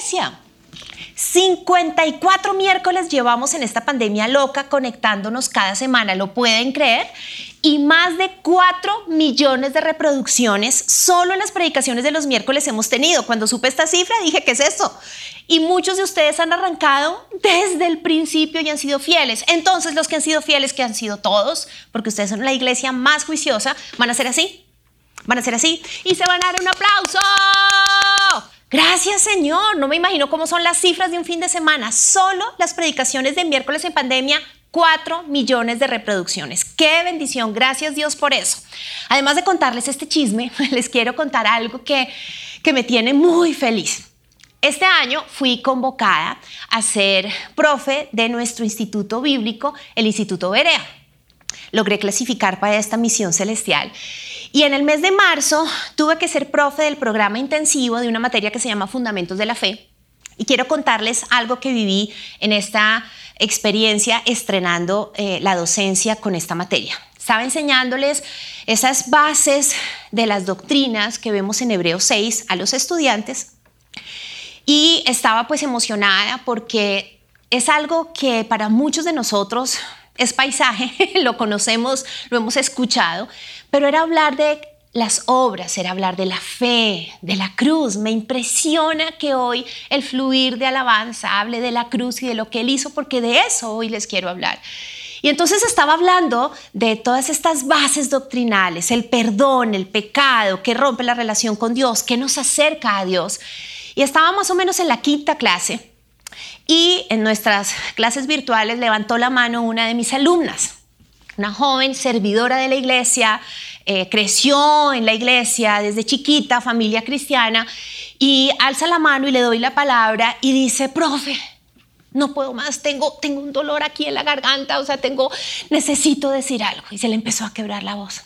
iglesia. 54 miércoles llevamos en esta pandemia loca conectándonos cada semana, ¿lo pueden creer? Y más de 4 millones de reproducciones solo en las predicaciones de los miércoles hemos tenido. Cuando supe esta cifra dije, ¿qué es esto? Y muchos de ustedes han arrancado desde el principio y han sido fieles. Entonces los que han sido fieles, que han sido todos, porque ustedes son la iglesia más juiciosa, van a ser así. Van a ser así y se van a dar un aplauso. Gracias Señor, no me imagino cómo son las cifras de un fin de semana. Solo las predicaciones de miércoles en pandemia, 4 millones de reproducciones. Qué bendición, gracias Dios por eso. Además de contarles este chisme, les quiero contar algo que, que me tiene muy feliz. Este año fui convocada a ser profe de nuestro instituto bíblico, el Instituto Berea. Logré clasificar para esta misión celestial y en el mes de marzo tuve que ser profe del programa intensivo de una materia que se llama Fundamentos de la Fe. Y quiero contarles algo que viví en esta experiencia estrenando eh, la docencia con esta materia. Estaba enseñándoles esas bases de las doctrinas que vemos en Hebreo 6 a los estudiantes y estaba pues emocionada porque es algo que para muchos de nosotros es paisaje, lo conocemos, lo hemos escuchado, pero era hablar de las obras, era hablar de la fe, de la cruz. Me impresiona que hoy el fluir de alabanza hable de la cruz y de lo que Él hizo, porque de eso hoy les quiero hablar. Y entonces estaba hablando de todas estas bases doctrinales, el perdón, el pecado, que rompe la relación con Dios, que nos acerca a Dios. Y estaba más o menos en la quinta clase y en nuestras clases virtuales levantó la mano una de mis alumnas una joven servidora de la iglesia, eh, creció en la iglesia desde chiquita, familia cristiana, y alza la mano y le doy la palabra y dice, profe, no puedo más, tengo, tengo un dolor aquí en la garganta, o sea, tengo, necesito decir algo. Y se le empezó a quebrar la voz.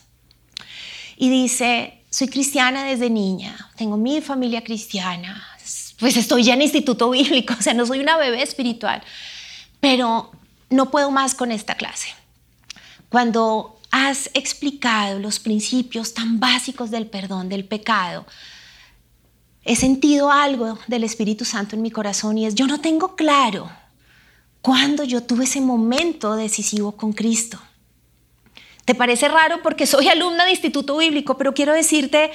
Y dice, soy cristiana desde niña, tengo mi familia cristiana, pues estoy ya en instituto bíblico, o sea, no soy una bebé espiritual, pero no puedo más con esta clase cuando has explicado los principios tan básicos del perdón, del pecado, he sentido algo del Espíritu Santo en mi corazón y es, yo no tengo claro cuándo yo tuve ese momento decisivo con Cristo. ¿Te parece raro porque soy alumna de Instituto Bíblico, pero quiero decirte,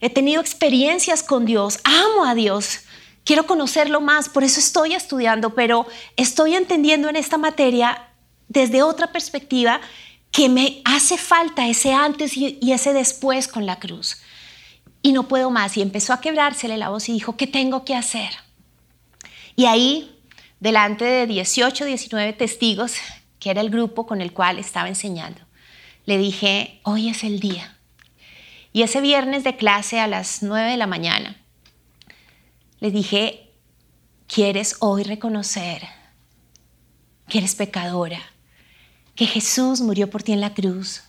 he tenido experiencias con Dios, amo a Dios, quiero conocerlo más, por eso estoy estudiando, pero estoy entendiendo en esta materia desde otra perspectiva que me hace falta ese antes y, ese después con la cruz. Y no puedo más. Y empezó a quebrársele la voz y dijo, ¿qué tengo que hacer? Y ahí, delante de 18, 19 testigos, que era el grupo con el cual estaba enseñando, le dije, hoy es el día. Y ese viernes de clase a las 9 de la mañana, le dije, ¿quieres hoy reconocer que eres pecadora? que Jesús murió por ti en la cruz.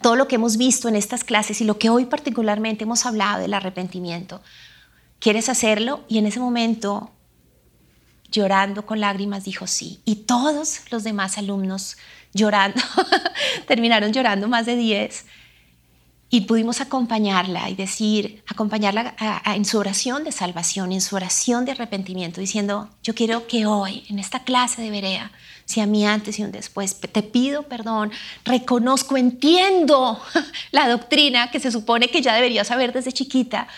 Todo lo que hemos visto en estas clases y lo que hoy particularmente hemos hablado del arrepentimiento. ¿Quieres hacerlo? Y en ese momento, llorando con lágrimas, dijo sí. Y todos los demás alumnos llorando, terminaron llorando más de 10. Y pudimos acompañarla y decir, acompañarla en su oración de salvación, en su oración de arrepentimiento, diciendo, yo quiero que hoy, en esta clase de Berea, si a mí antes y un después. Te pido perdón, reconozco, entiendo la doctrina que se supone que ya debería saber desde chiquita.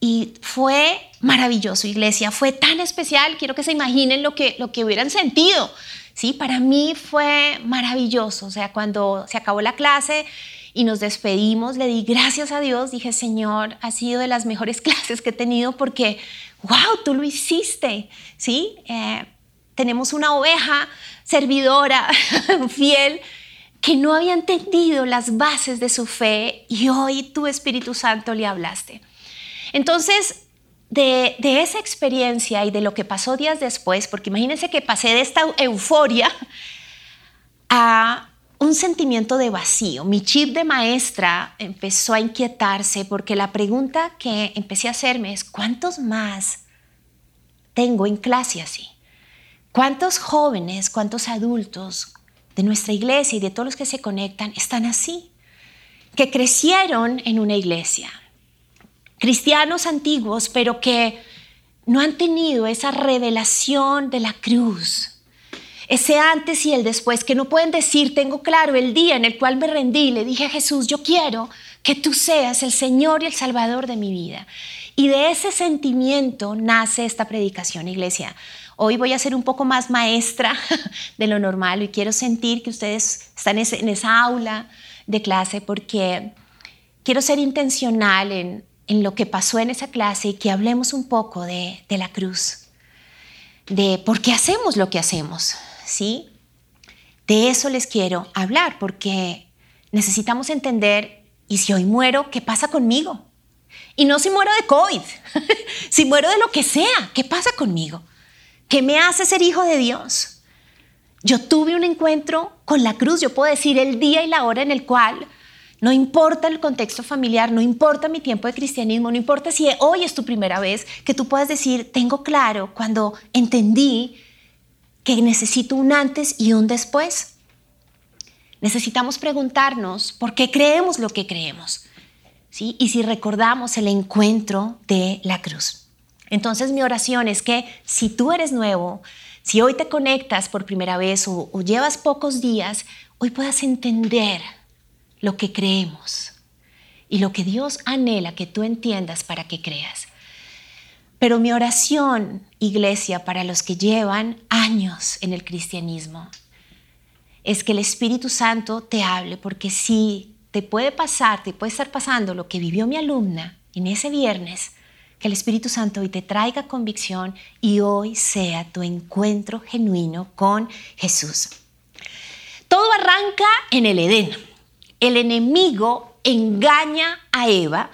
Y fue maravilloso, iglesia, fue tan especial, quiero que se imaginen lo que, lo que hubieran sentido. Sí, para mí fue maravilloso, o sea, cuando se acabó la clase y nos despedimos, le di gracias a Dios, dije, Señor, ha sido de las mejores clases que he tenido porque, wow, tú lo hiciste, ¿sí? Eh, tenemos una oveja servidora, fiel, que no había entendido las bases de su fe y hoy tu Espíritu Santo le hablaste. Entonces, de, de, esa experiencia y de lo que pasó días después, porque imagínense que pasé de esta euforia a un sentimiento de vacío. Mi chip de maestra empezó a inquietarse porque la pregunta que empecé a hacerme es, ¿cuántos más tengo en clase así? ¿Cuántos jóvenes, cuántos adultos de nuestra iglesia y de todos los que se conectan están así? Que crecieron en una iglesia. Cristianos antiguos, pero que no han tenido esa revelación de la cruz, ese antes y el después, que no pueden decir, tengo claro el día en el cual me rendí, le dije a Jesús, yo quiero que tú seas el Señor y el Salvador de mi vida. Y de ese sentimiento nace esta predicación, iglesia. Hoy voy a ser un poco más maestra de lo normal y quiero sentir que ustedes están en esa aula de clase porque quiero ser intencional en, en lo que pasó en esa clase y que hablemos un poco de, de la cruz, de por qué hacemos lo que hacemos, ¿sí? De eso les quiero hablar porque necesitamos entender, ¿y si hoy muero, qué pasa conmigo? Y no si muero de COVID, si muero de lo que sea, ¿qué pasa conmigo? ¿Qué me hace ser hijo de Dios? Yo tuve un encuentro con la cruz, yo puedo decir el día y la hora en el cual no importa el contexto familiar, no importa mi tiempo de cristianismo, no importa si hoy es tu primera vez, que tú puedas decir, tengo claro cuando entendí que necesito un antes y un después. Necesitamos preguntarnos por qué creemos lo que creemos. ¿sí? Y si recordamos el encuentro de la cruz. Entonces mi oración es que si tú eres nuevo, si hoy te conectas por primera vez o, o llevas pocos días, hoy puedas entender lo que creemos y lo que Dios anhela que tú entiendas para que creas. Pero mi oración, iglesia, para los que llevan años en el cristianismo, es que el Espíritu Santo te hable, porque si te puede pasar, te puede estar pasando lo que vivió mi alumna en ese viernes, que el Espíritu Santo hoy te traiga convicción y hoy sea tu encuentro genuino con Jesús. Todo arranca en el Edén. El enemigo engaña a Eva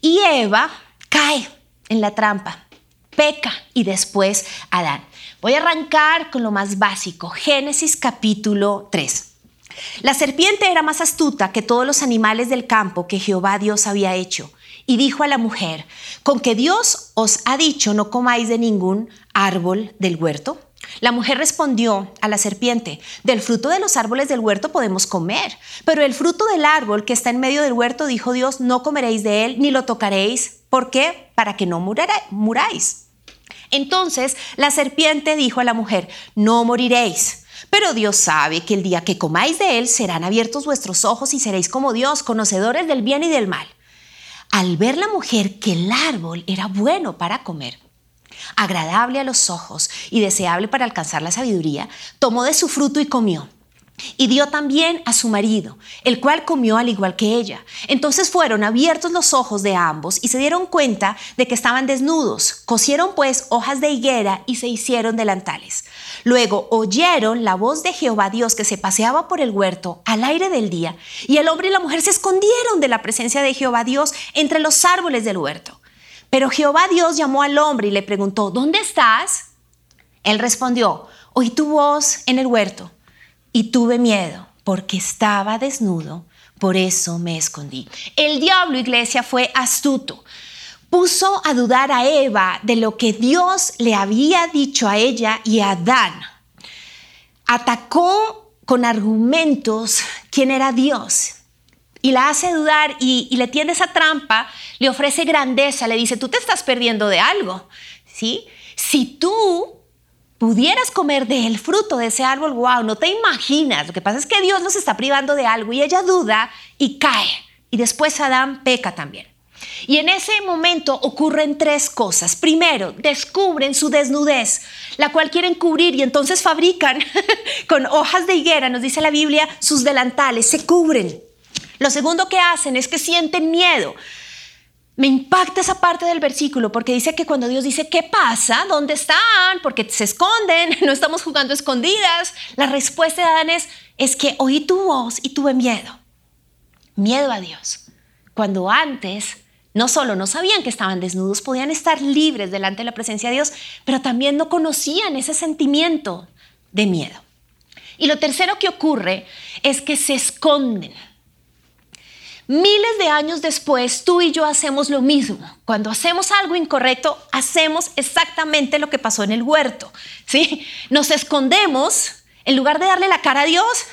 y Eva cae en la trampa, peca y después Adán. Voy a arrancar con lo más básico, Génesis capítulo 3. La serpiente era más astuta que todos los animales del campo que Jehová Dios había hecho, y dijo a la mujer, con que Dios os ha dicho no comáis de ningún árbol del huerto. La mujer respondió a la serpiente, del fruto de los árboles del huerto podemos comer, pero el fruto del árbol que está en medio del huerto, dijo Dios, no comeréis de él ni lo tocaréis. ¿Por qué? Para que no muráis. Entonces la serpiente dijo a la mujer, no moriréis. Pero Dios sabe que el día que comáis de él serán abiertos vuestros ojos y seréis como Dios, conocedores del bien y del mal. Al ver la mujer que el árbol era bueno para comer, agradable a los ojos y deseable para alcanzar la sabiduría, tomó de su fruto y comió. Y dio también a su marido, el cual comió al igual que ella. Entonces fueron abiertos los ojos de ambos y se dieron cuenta de que estaban desnudos. Cosieron pues hojas de higuera y se hicieron delantales. Luego oyeron la voz de Jehová Dios que se paseaba por el huerto al aire del día, y el hombre y la mujer se escondieron de la presencia de Jehová Dios entre los árboles del huerto. Pero Jehová Dios llamó al hombre y le preguntó, ¿dónde estás? Él respondió, oí tu voz en el huerto y tuve miedo porque estaba desnudo, por eso me escondí. El diablo, iglesia, fue astuto. Puso a dudar a Eva de lo que Dios le había dicho a ella y a Adán. Atacó con argumentos quién era Dios y la hace dudar y, le tiende esa trampa, le ofrece grandeza, le dice, tú te estás perdiendo de algo, ¿sí? Si tú pudieras comer del fruto de ese árbol, wow, no te imaginas. Lo que pasa es que Dios nos está privando de algo y ella duda y cae. Y después Adán peca también. Y en ese momento ocurren tres cosas. Primero, descubren su desnudez, la cual quieren cubrir y entonces fabrican con hojas de higuera, nos dice la Biblia, sus delantales, se cubren. Lo segundo que hacen es que sienten miedo. Me impacta esa parte del versículo porque dice que cuando Dios dice, ¿qué pasa? ¿Dónde están? Porque se esconden, no estamos jugando escondidas. La respuesta de Adán es, es que oí tu voz y tuve miedo. Miedo a Dios. Cuando antes no solo no sabían que estaban desnudos, podían estar libres delante de la presencia de Dios, pero también no conocían ese sentimiento de miedo. Y lo tercero que ocurre es que se esconden. Miles de años después, tú y yo hacemos lo mismo. Cuando hacemos algo incorrecto, hacemos exactamente lo que pasó en el huerto. ¿sí? Nos escondemos, en lugar de darle la cara a Dios,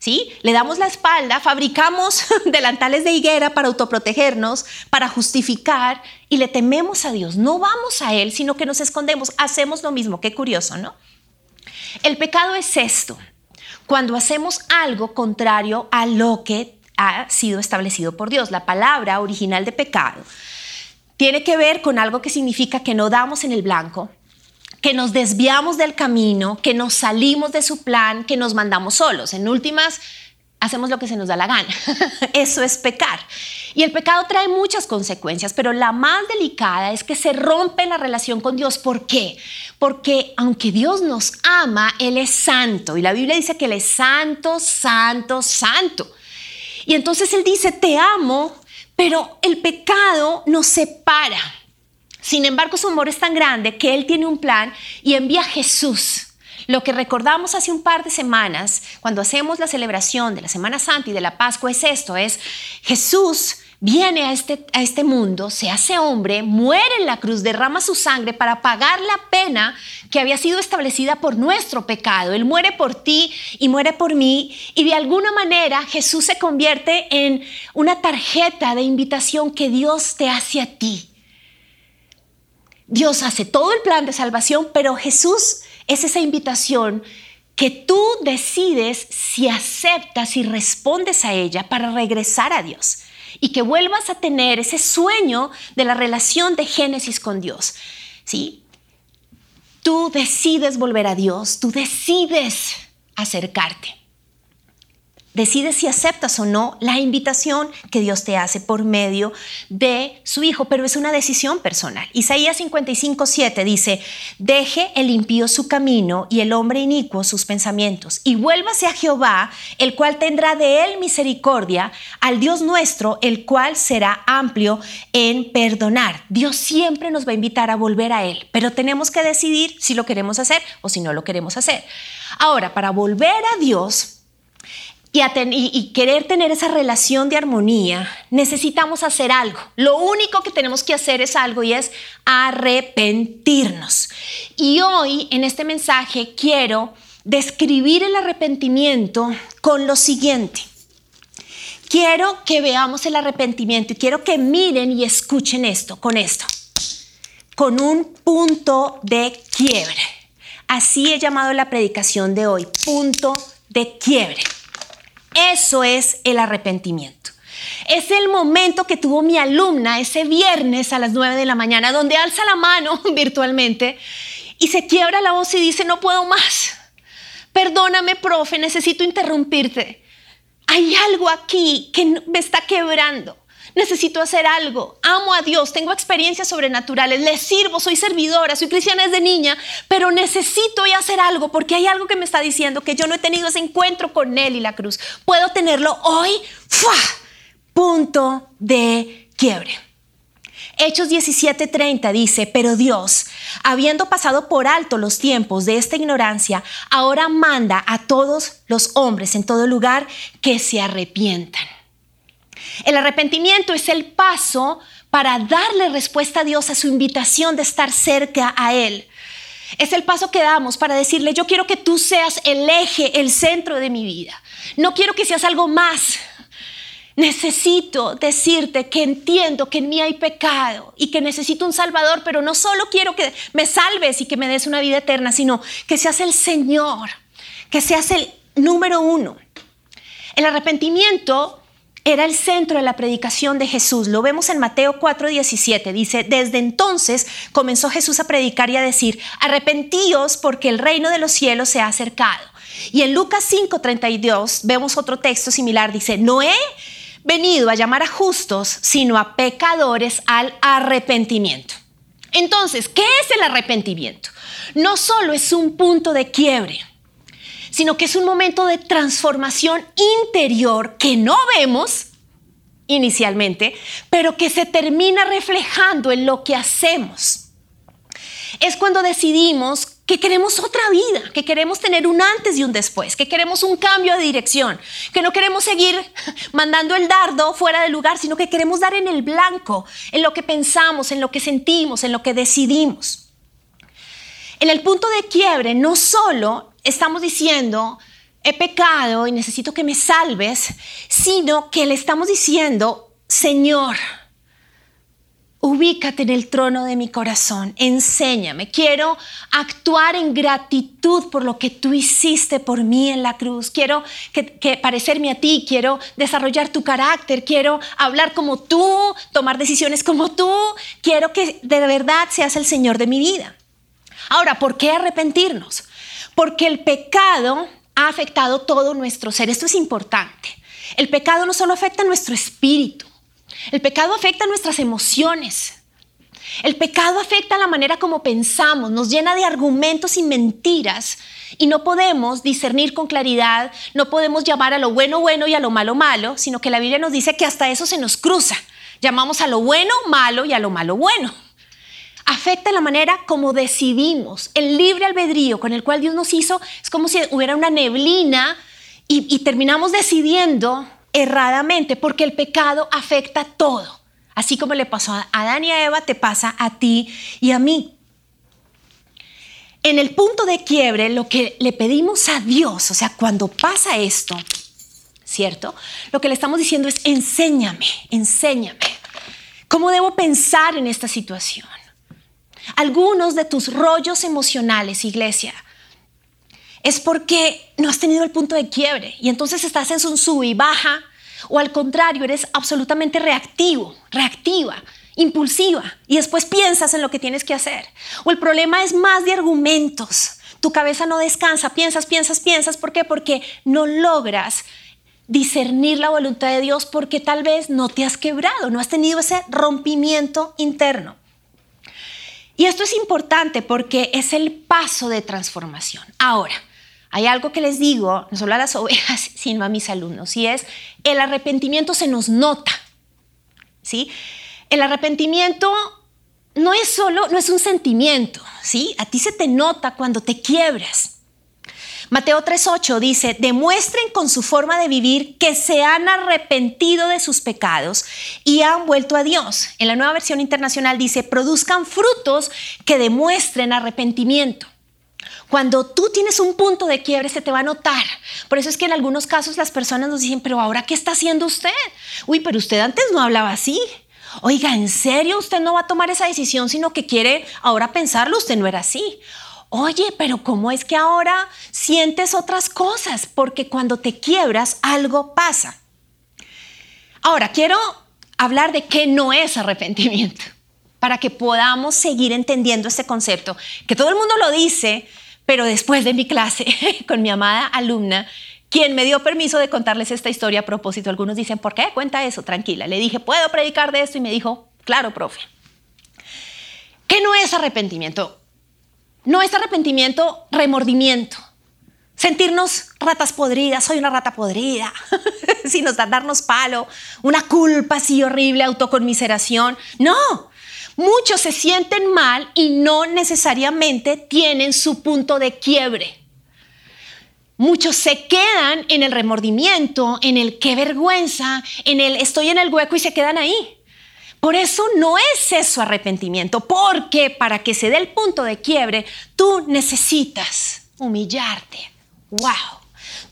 ¿Sí? Le damos la espalda, fabricamos delantales de higuera para autoprotegernos, para justificar y le tememos a Dios. No vamos a Él, sino que nos escondemos. Hacemos lo mismo. Qué curioso, ¿no? El pecado es esto, cuando hacemos algo contrario a lo que ha sido establecido por Dios. La palabra original de pecado tiene que ver con algo que significa que no damos en el blanco, que nos desviamos del camino, que nos salimos de su plan, que nos mandamos solos. En últimas, hacemos lo que se nos da la gana. Eso es pecar. Y el pecado trae muchas consecuencias, pero la más delicada es que se rompe la relación con Dios. ¿Por qué? Porque aunque Dios nos ama, Él es santo. Y la Biblia dice que Él es santo, santo, santo. Y entonces Él dice, te amo, pero el pecado nos separa. Sin embargo, su amor es tan grande que Él tiene un plan y envía a Jesús. Lo que recordamos hace un par de semanas, cuando hacemos la celebración de la Semana Santa y de la Pascua, es esto, es Jesús viene a este, a este mundo, se hace hombre, muere en la cruz, derrama su sangre para pagar la pena que había sido establecida por nuestro pecado. Él muere por ti y muere por mí y de alguna manera Jesús se convierte en una tarjeta de invitación que Dios te hace a ti. Dios hace todo el plan de salvación, pero Jesús es esa invitación que tú decides si aceptas y respondes a ella para regresar a Dios y que vuelvas a tener ese sueño de la relación de Génesis con Dios. ¿Sí? Tú decides volver a Dios, tú decides acercarte. Decides si aceptas o no la invitación que Dios te hace por medio de su Hijo, pero es una decisión personal. Isaías 55, 7 dice, deje el impío su camino y el hombre inicuo sus pensamientos, y vuélvase a Jehová, el cual tendrá de él misericordia, al Dios nuestro, el cual será amplio en perdonar. Dios siempre nos va a invitar a volver a Él, pero tenemos que decidir si lo queremos hacer o si no lo queremos hacer. Ahora, para volver a Dios, y, querer tener esa relación de armonía, necesitamos hacer algo. Lo único que tenemos que hacer es algo y es arrepentirnos. Y hoy en este mensaje quiero describir el arrepentimiento con lo siguiente. Quiero que veamos el arrepentimiento y quiero que miren y escuchen esto, con esto, con un punto de quiebre. Así he llamado la predicación de hoy, punto de quiebre. Eso es el arrepentimiento. Es el momento que tuvo mi alumna ese viernes a las 9 de la mañana, donde alza la mano virtualmente y se quiebra la voz y dice, no puedo más. Perdóname, profe, necesito interrumpirte. Hay algo aquí que me está quebrando necesito hacer algo, amo a Dios, tengo experiencias sobrenaturales, le sirvo, soy servidora, soy cristiana desde niña, pero necesito ir hacer algo porque hay algo que me está diciendo que yo no he tenido ese encuentro con Él y la cruz. Puedo tenerlo hoy, ¡fua! punto de quiebre. Hechos 17:30 dice, pero Dios, habiendo pasado por alto los tiempos de esta ignorancia, ahora manda a todos los hombres en todo lugar que se arrepientan. El arrepentimiento es el paso para darle respuesta a Dios a su invitación de estar cerca a Él. Es el paso que damos para decirle, yo quiero que tú seas el eje, el centro de mi vida. No quiero que seas algo más. Necesito decirte que entiendo que en mí hay pecado y que necesito un Salvador, pero no solo quiero que me salves y que me des una vida eterna, sino que seas el Señor, que seas el número uno. El arrepentimiento era el centro de la predicación de Jesús. Lo vemos en Mateo 4:17. Dice, desde entonces comenzó Jesús a predicar y a decir, arrepentíos porque el reino de los cielos se ha acercado. Y en Lucas 5:32 vemos otro texto similar. Dice, no he venido a llamar a justos, sino a pecadores al arrepentimiento. Entonces, ¿qué es el arrepentimiento? No solo es un punto de quiebre, sino que es un momento de transformación interior que no vemos inicialmente, pero que se termina reflejando en lo que hacemos. Es cuando decidimos que queremos otra vida, que queremos tener un antes y un después, que queremos un cambio de dirección, que no queremos seguir mandando el dardo fuera del lugar, sino que queremos dar en el blanco, en lo que pensamos, en lo que sentimos, en lo que decidimos. En el punto de quiebre no solo estamos diciendo, he pecado y necesito que me salves, sino que le estamos diciendo, Señor, ubícate en el trono de mi corazón, enséñame, quiero actuar en gratitud por lo que tú hiciste por mí en la cruz, quiero que, parecerme a ti, quiero desarrollar tu carácter, quiero hablar como tú, tomar decisiones como tú, quiero que de verdad seas el Señor de mi vida. Ahora, ¿por qué arrepentirnos? Porque el pecado ha afectado todo nuestro ser. Esto es importante. El pecado no solo afecta a nuestro espíritu, el pecado afecta a nuestras emociones. El pecado afecta la manera como pensamos, nos llena de argumentos y mentiras y no podemos discernir con claridad, no podemos llamar a lo bueno bueno y a lo malo malo, sino que la Biblia nos dice que hasta eso se nos cruza. Llamamos a lo bueno malo y a lo malo bueno afecta la manera como decidimos. El libre albedrío con el cual Dios nos hizo es como si hubiera una neblina y, terminamos decidiendo erradamente porque el pecado afecta todo. Así como le pasó a Adán y a Eva, te pasa a ti y a mí. En el punto de quiebre, lo que le pedimos a Dios, o sea, cuando pasa esto, ¿cierto? Lo que le estamos diciendo es, enséñame, enséñame. ¿Cómo debo pensar en esta situación? Algunos de tus rollos emocionales, iglesia, es porque no has tenido el punto de quiebre y entonces estás en un sub y baja o al contrario, eres absolutamente reactivo, reactiva, impulsiva y después piensas en lo que tienes que hacer. O el problema es más de argumentos. Tu cabeza no descansa, piensas, piensas, piensas. ¿Por qué? Porque no logras discernir la voluntad de Dios porque tal vez no te has quebrado, no has tenido ese rompimiento interno. Y esto es importante porque es el paso de transformación. Ahora, hay algo que les digo, no solo a las ovejas, sino a mis alumnos, y es el arrepentimiento se nos nota. ¿Sí? El arrepentimiento no es solo, no es un sentimiento, ¿sí? A ti se te nota cuando te quiebras. Mateo 3:8 dice, demuestren con su forma de vivir que se han arrepentido de sus pecados y han vuelto a Dios. En la nueva versión internacional dice, produzcan frutos que demuestren arrepentimiento. Cuando tú tienes un punto de quiebre se te va a notar. Por eso es que en algunos casos las personas nos dicen, pero ahora, ¿qué está haciendo usted? Uy, pero usted antes no hablaba así. Oiga, ¿en serio usted no va a tomar esa decisión, sino que quiere ahora pensarlo? Usted no era así oye, pero ¿cómo es que ahora sientes otras cosas? Porque cuando te quiebras, algo pasa. Ahora, quiero hablar de qué no es arrepentimiento, para que podamos seguir entendiendo este concepto, que todo el mundo lo dice, pero después de mi clase con mi amada alumna, quien me dio permiso de contarles esta historia a propósito, algunos dicen, ¿por qué cuenta eso? Tranquila. Le dije, ¿puedo predicar de esto? Y me dijo, claro, profe. ¿Qué no es arrepentimiento? No es arrepentimiento, remordimiento. Sentirnos ratas podridas, soy una rata podrida, si nos da darnos palo, una culpa así horrible, autoconmiseración. No, muchos se sienten mal y no necesariamente tienen su punto de quiebre. Muchos se quedan en el remordimiento, en el qué vergüenza, en el estoy en el hueco y se quedan ahí. Por eso no es eso arrepentimiento, porque para que se dé el punto de quiebre, tú necesitas humillarte. ¡Wow!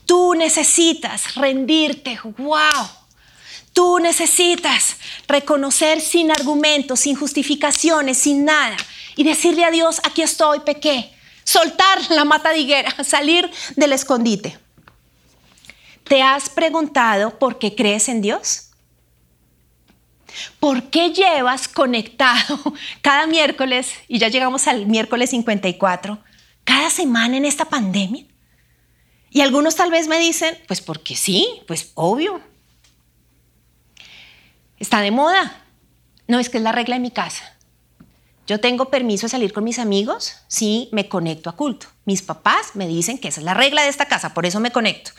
Tú necesitas rendirte. ¡Wow! Tú necesitas reconocer sin argumentos, sin justificaciones, sin nada y decirle a Dios, aquí estoy, pequé. Soltar la mata de higuera, salir del escondite. ¿Te has preguntado por qué crees en Dios? ¿Por qué llevas conectado cada miércoles, y ya llegamos al miércoles 54, cada semana en esta pandemia? Y algunos tal vez me dicen, pues porque sí, pues obvio. Está de moda. No, es que es la regla de mi casa. Yo tengo permiso de salir con mis amigos si me conecto a culto. Mis papás me dicen que esa es la regla de esta casa, por eso me conecto.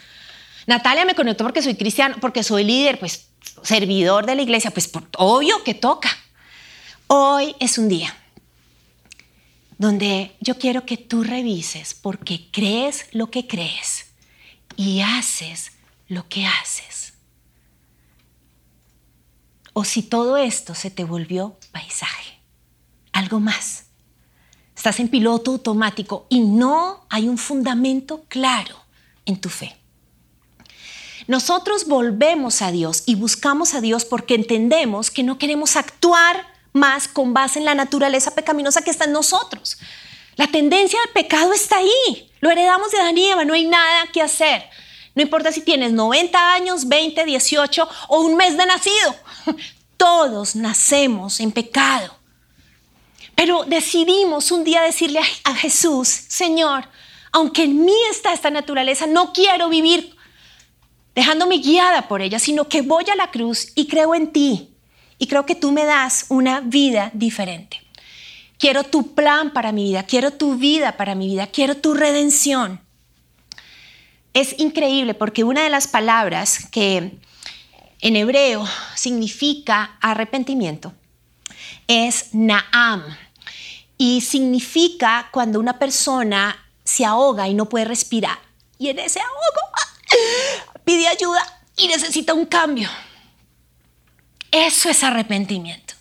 Natalia me conectó porque soy cristiano, porque soy líder, pues servidor de la iglesia, pues obvio que toca. Hoy es un día donde yo quiero que tú revises porque crees lo que crees y haces lo que haces. O si todo esto se te volvió paisaje, algo más. Estás en piloto automático y no hay un fundamento claro en tu fe. Nosotros volvemos a Dios y buscamos a Dios porque entendemos que no queremos actuar más con base en la naturaleza pecaminosa que está en nosotros. La tendencia al pecado está ahí. Lo heredamos de Adán y Eva, no hay nada que hacer. No importa si tienes 90 años, 20, 18 o un mes de nacido. Todos nacemos en pecado. Pero decidimos un día decirle a, Jesús, Señor, aunque en mí está esta naturaleza, no quiero vivir dejándome guiada por ella, sino que voy a la cruz y creo en ti. Y creo que tú me das una vida diferente. Quiero tu plan para mi vida, quiero tu vida para mi vida, quiero tu redención. Es increíble porque una de las palabras que en hebreo significa arrepentimiento es naam y significa cuando una persona se ahoga y no puede respirar y en ese ahogo pide ayuda y necesita un cambio. Eso es arrepentimiento.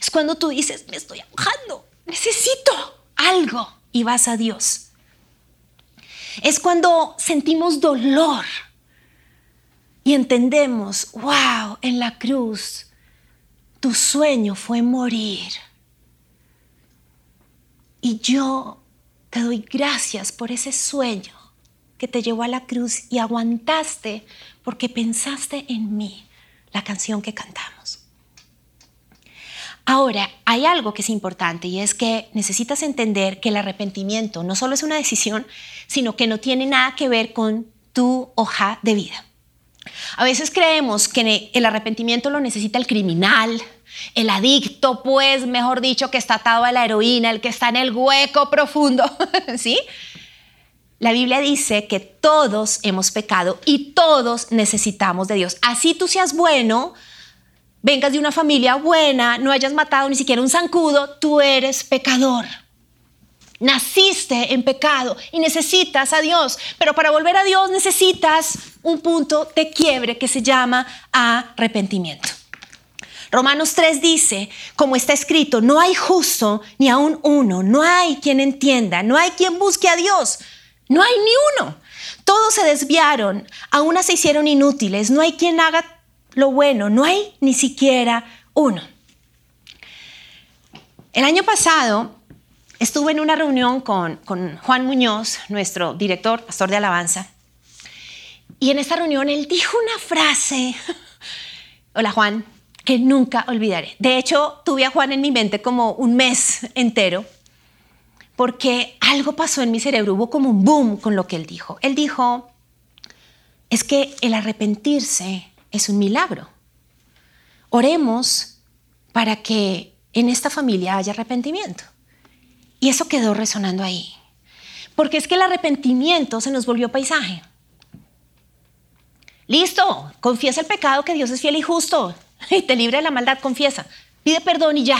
Es cuando tú dices, me estoy ahogando, necesito algo y vas a Dios. Es cuando sentimos dolor y entendemos, wow, en la cruz tu sueño fue morir. Y yo te doy gracias por ese sueño que te llevó a la cruz y aguantaste porque pensaste en mí, la canción que cantamos. Ahora, hay algo que es importante y es que necesitas entender que el arrepentimiento no solo es una decisión, sino que no tiene nada que ver con tu hoja de vida. A veces creemos que el arrepentimiento lo necesita el criminal, el adicto, pues, mejor dicho, que está atado a la heroína, el que está en el hueco profundo, ¿sí? La Biblia dice que todos hemos pecado y todos necesitamos de Dios. Así tú seas bueno, vengas de una familia buena, no hayas matado ni siquiera un zancudo, tú eres pecador. Naciste en pecado y necesitas a Dios, pero para volver a Dios necesitas un punto de quiebre que se llama arrepentimiento. Romanos 3 dice, como está escrito, no hay justo ni aún uno, no hay quien entienda, no hay quien busque a Dios, no hay ni uno. Todos se desviaron, a se hicieron inútiles, no hay quien haga lo bueno, no hay ni siquiera uno. El año pasado estuve en una reunión con, con, Juan Muñoz, nuestro director, pastor de alabanza, y en esta reunión él dijo una frase, hola Juan, que nunca olvidaré. De hecho, tuve a Juan en mi mente como un mes entero, porque algo pasó en mi cerebro, hubo como un boom con lo que él dijo. Él dijo, es que el arrepentirse es un milagro. Oremos para que en esta familia haya arrepentimiento. Y eso quedó resonando ahí. Porque es que el arrepentimiento se nos volvió paisaje. Listo, confiesa el pecado que Dios es fiel y justo y te libre de la maldad, confiesa. Pide perdón y ya.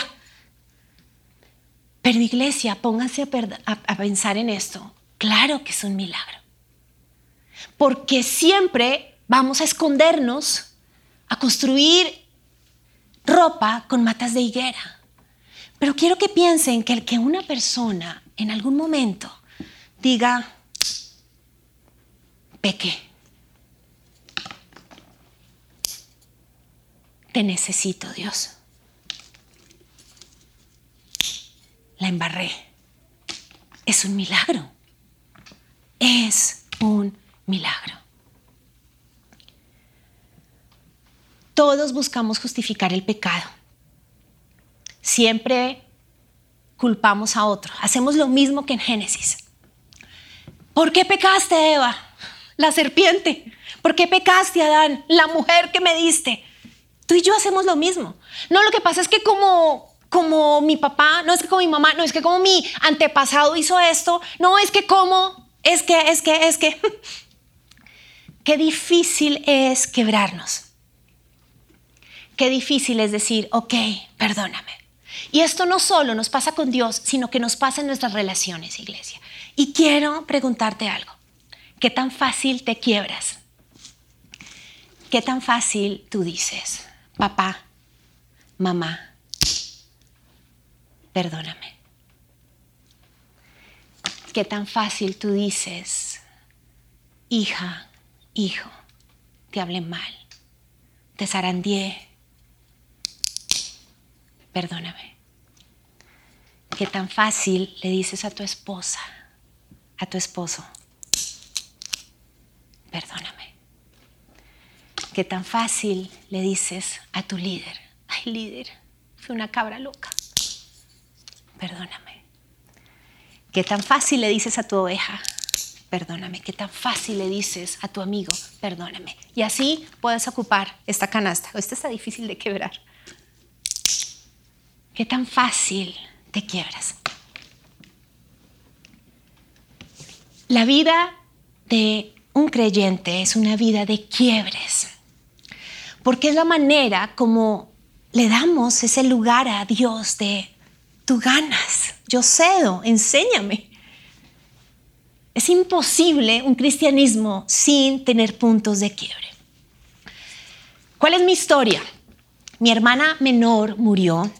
Pero iglesia, pónganse a, a pensar en esto. Claro que es un milagro. Porque siempre vamos a escondernos, a construir ropa con matas de higuera. Pero quiero que piensen que el que una persona en algún momento diga, peque, te necesito Dios. La embarré. Es un milagro. Es un milagro. Todos buscamos justificar el pecado. Siempre culpamos a otro. Hacemos lo mismo que en Génesis. ¿Por qué pecaste, Eva? La serpiente. ¿Por qué pecaste, Adán? La mujer que me diste. Tú y yo hacemos lo mismo. No, lo que pasa es que como como mi papá, no es que como mi mamá, no es que como mi antepasado hizo esto, no es que como, es que, es que, es que. Qué difícil es quebrarnos. Qué difícil es decir, ok, perdóname. Y esto no solo nos pasa con Dios, sino que nos pasa en nuestras relaciones, iglesia. Y quiero preguntarte algo. ¿Qué tan fácil te quiebras? ¿Qué tan fácil tú dices, papá, mamá, perdóname? ¿Qué tan fácil tú dices, hija, hijo, te hablé mal, te zarandié. Perdóname. Qué tan fácil le dices a tu esposa, a tu esposo, perdóname. Qué tan fácil le dices a tu líder, ay líder, fui una cabra loca, perdóname. Qué tan fácil le dices a tu oveja, perdóname. Qué tan fácil le dices a tu amigo, perdóname. Y así puedes ocupar esta canasta. Esta está difícil de quebrar. Qué tan fácil te quiebras. La vida de un creyente es una vida de quiebres, porque es la manera como le damos ese lugar a Dios de tú ganas, yo cedo, enséñame. Es imposible un cristianismo sin tener puntos de quiebre. ¿Cuál es mi historia? Mi hermana menor murió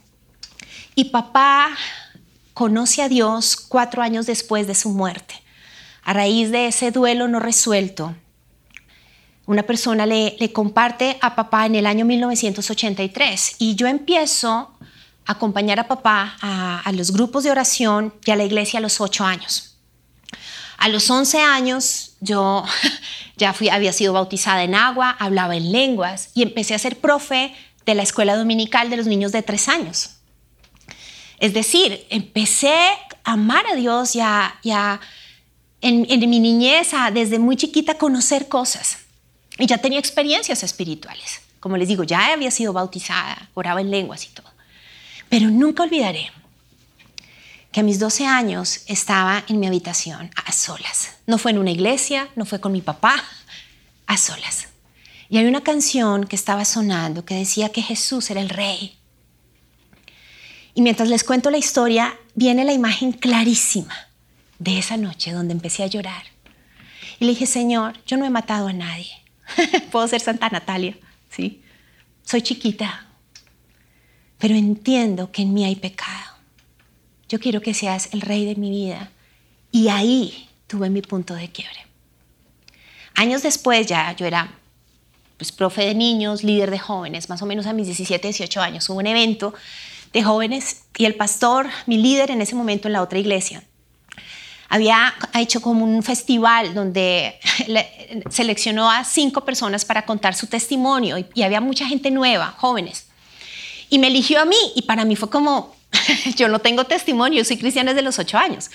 y papá conoce a Dios cuatro años después de su muerte. A raíz de ese duelo no resuelto, una persona le, comparte a papá en el año 1983 y yo empiezo acompañar a papá a, a los grupos de oración y a la iglesia a los ocho años. A los 11 años yo ya fui, había sido bautizada en agua, hablaba en lenguas y empecé a ser profe de la escuela dominical de los niños de tres años. Es decir, empecé a amar a Dios ya, ya en, en mi niñez, desde muy chiquita, conocer cosas. Y ya tenía experiencias espirituales. Como les digo, ya había sido bautizada, oraba en lenguas y todo. Pero nunca olvidaré que a mis 12 años estaba en mi habitación a solas. No fue en una iglesia, no fue con mi papá, a solas. Y hay una canción que estaba sonando que decía que Jesús era el rey. Y mientras les cuento la historia, viene la imagen clarísima de esa noche donde empecé a llorar. Y le dije, Señor, yo no he matado a nadie. Puedo ser Santa Natalia, ¿sí? Soy chiquita, pero entiendo que en mí hay pecado yo quiero que seas el rey de mi vida. Y ahí tuve mi punto de quiebre. Años después ya yo era pues, profe de niños, líder de jóvenes, más o menos a mis 17, 18 años. Hubo un evento de jóvenes y el pastor, mi líder en ese momento en la otra iglesia, había hecho como un festival donde seleccionó a cinco personas para contar su testimonio y, y había mucha gente nueva, jóvenes. Y me eligió a mí y para mí fue como, yo no tengo testimonio, soy cristiana desde los ocho años.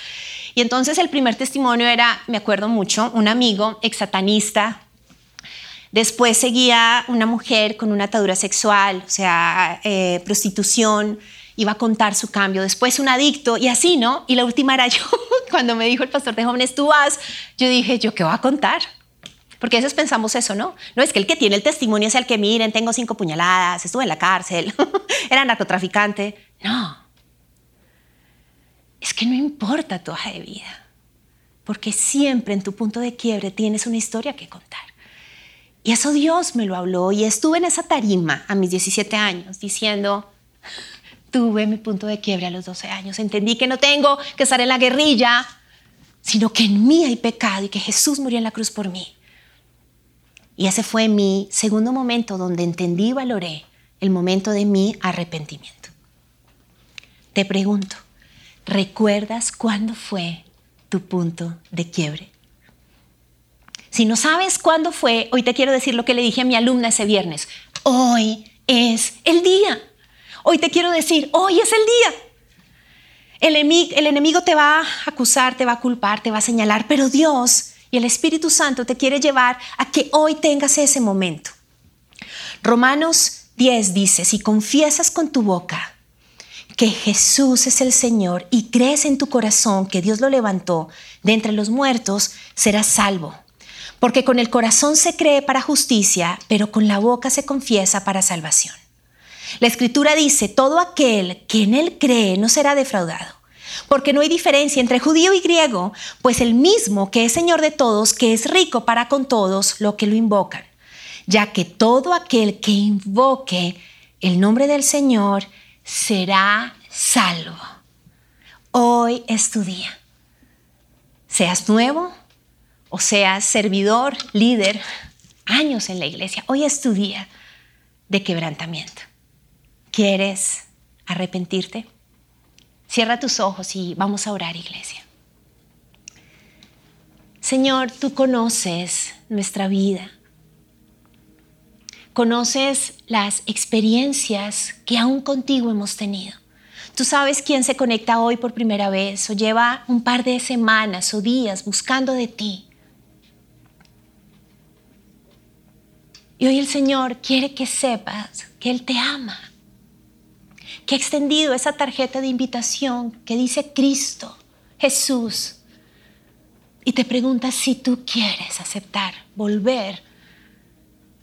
Y entonces el primer testimonio era, me acuerdo mucho, un amigo exsatanista. Después seguía una mujer con una atadura sexual, o sea, eh, prostitución, iba a contar su cambio. Después un adicto y así, ¿no? Y la última era yo. Cuando me dijo el pastor de jóvenes, tú vas, yo dije, ¿yo qué voy a contar? Porque a veces pensamos eso, ¿no? No es que el que tiene el testimonio es el que miren, tengo cinco puñaladas, estuve en la cárcel, era narcotraficante. No, es que no importa tu hoja de vida, porque siempre en tu punto de quiebre tienes una historia que contar. Y eso Dios me lo habló y estuve en esa tarima a mis 17 años diciendo, tuve mi punto de quiebre a los 12 años, entendí que no tengo que estar en la guerrilla, sino que en mí hay pecado y que Jesús murió en la cruz por mí. Y ese fue mi segundo momento donde entendí y valoré el momento de mi arrepentimiento. Te pregunto, ¿Recuerdas cuándo fue tu punto de quiebre? Si no sabes cuándo fue, hoy te quiero decir lo que le dije a mi alumna ese viernes. Hoy es el día. Hoy te quiero decir, hoy es el día. El enemigo, te va a acusar, te va a culpar, te va a señalar, pero Dios y el Espíritu Santo te quiere llevar a que hoy tengas ese momento. Romanos 10 dice, si confiesas con tu boca que Jesús es el Señor y crees en tu corazón que Dios lo levantó de entre los muertos, serás salvo. Porque con el corazón se cree para justicia, pero con la boca se confiesa para salvación. La escritura dice, todo aquel que en él cree no será defraudado. Porque no hay diferencia entre judío y griego, pues el mismo que es Señor de todos, que es rico para con todos lo que lo invocan. Ya que todo aquel que invoque el nombre del Señor será salvo. Hoy es tu día. Seas nuevo o seas servidor, líder, años en la iglesia. Hoy es tu día de quebrantamiento. ¿Quieres arrepentirte? Cierra tus ojos y vamos a orar, iglesia. Señor, tú conoces nuestra vida. Conoces las experiencias que aún contigo hemos tenido. Tú sabes quién se conecta hoy por primera vez o lleva un par de semanas o días buscando de ti. Y hoy el Señor quiere que sepas que Él te ama, que ha extendido esa tarjeta de invitación que dice Cristo, Jesús, y te pregunta si tú quieres aceptar, volver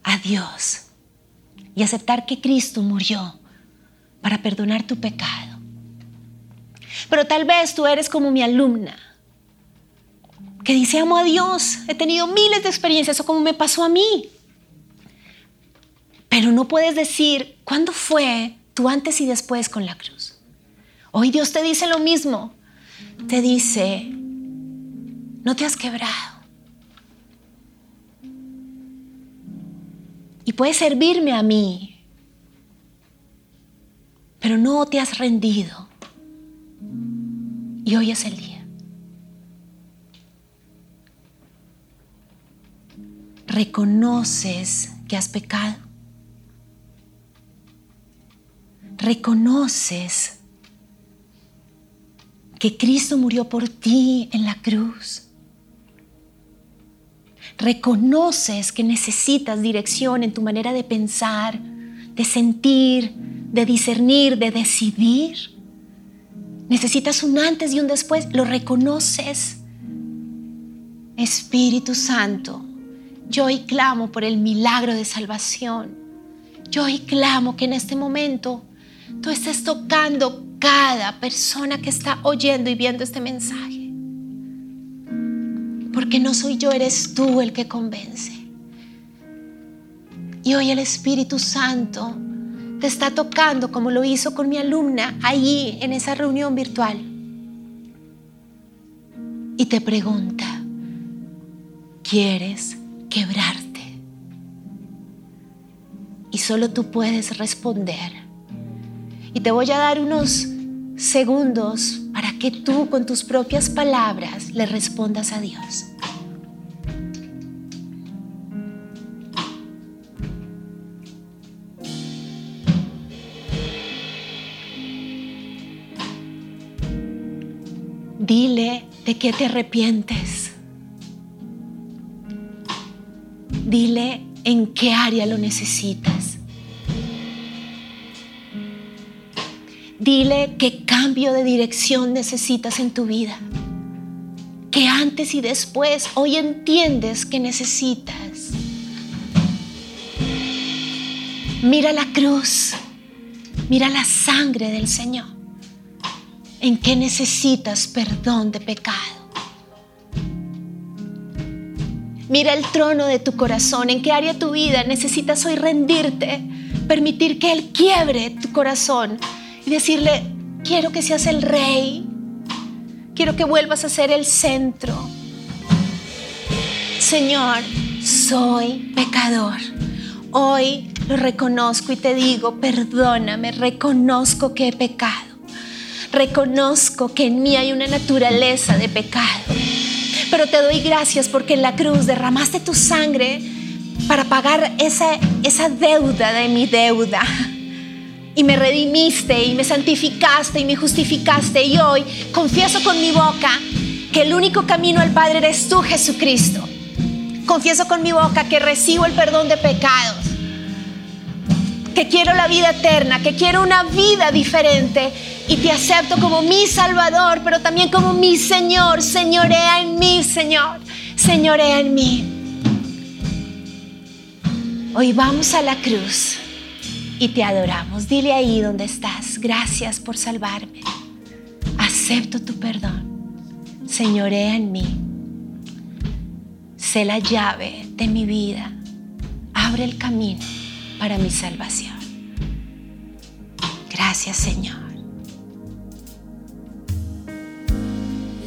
a Dios y aceptar que Cristo murió para perdonar tu pecado. Pero tal vez tú eres como mi alumna, que dice, amo a Dios, he tenido miles de experiencias, o como me pasó a mí. Pero no puedes decir, ¿cuándo fue tu antes y después con la cruz? Hoy Dios te dice lo mismo. Te dice, no te has quebrado. Y puedes servirme a mí, pero no te has rendido. Y hoy es el día. Reconoces que has pecado. Reconoces que Cristo murió por ti en la cruz. Reconoces que necesitas dirección en tu manera de pensar, de sentir, de discernir, de decidir. Necesitas un antes y un después. Lo reconoces. Espíritu Santo, yo hoy clamo por el milagro de salvación. Yo hoy clamo que en este momento tú estés tocando cada persona que está oyendo y viendo este mensaje. Porque no soy yo, eres tú el que convence. Y hoy el Espíritu Santo te está tocando como lo hizo con mi alumna allí en esa reunión virtual. Y te pregunta, ¿quieres quebrarte? Y solo tú puedes responder. Y te voy a dar unos segundos para que tú con tus propias palabras le respondas a Dios. Dile de qué te arrepientes. Dile en qué área lo necesitas. Dile qué cambio de dirección necesitas en tu vida. Que antes y después hoy entiendes que necesitas. Mira la cruz. Mira la sangre del Señor en qué necesitas perdón de pecado. Mira el trono de tu corazón, en qué área de tu vida necesitas hoy rendirte, permitir que Él quiebre tu corazón decirle, quiero que seas el rey, quiero que vuelvas a ser el centro. Señor, soy pecador. Hoy lo reconozco y te digo, perdóname, reconozco que he pecado reconozco que en mí hay una naturaleza de pecado. Pero te doy gracias porque en la cruz derramaste tu sangre para pagar esa, esa deuda de mi deuda. Y me redimiste y me santificaste y me justificaste. Y hoy confieso con mi boca que el único camino al Padre eres tú, Jesucristo. Confieso con mi boca que recibo el perdón de pecados que quiero la vida eterna, que quiero una vida diferente y te acepto como mi Salvador, pero también como mi Señor. Señorea en mí, Señor. Señorea en mí. Hoy vamos a la cruz y te adoramos. Dile ahí donde estás, gracias por salvarme. Acepto tu perdón. Señorea en mí. Sé la llave de mi vida. Abre el camino para mi salvación. Gracias, Señor.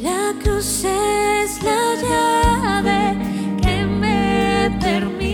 La cruz es la llave que me permite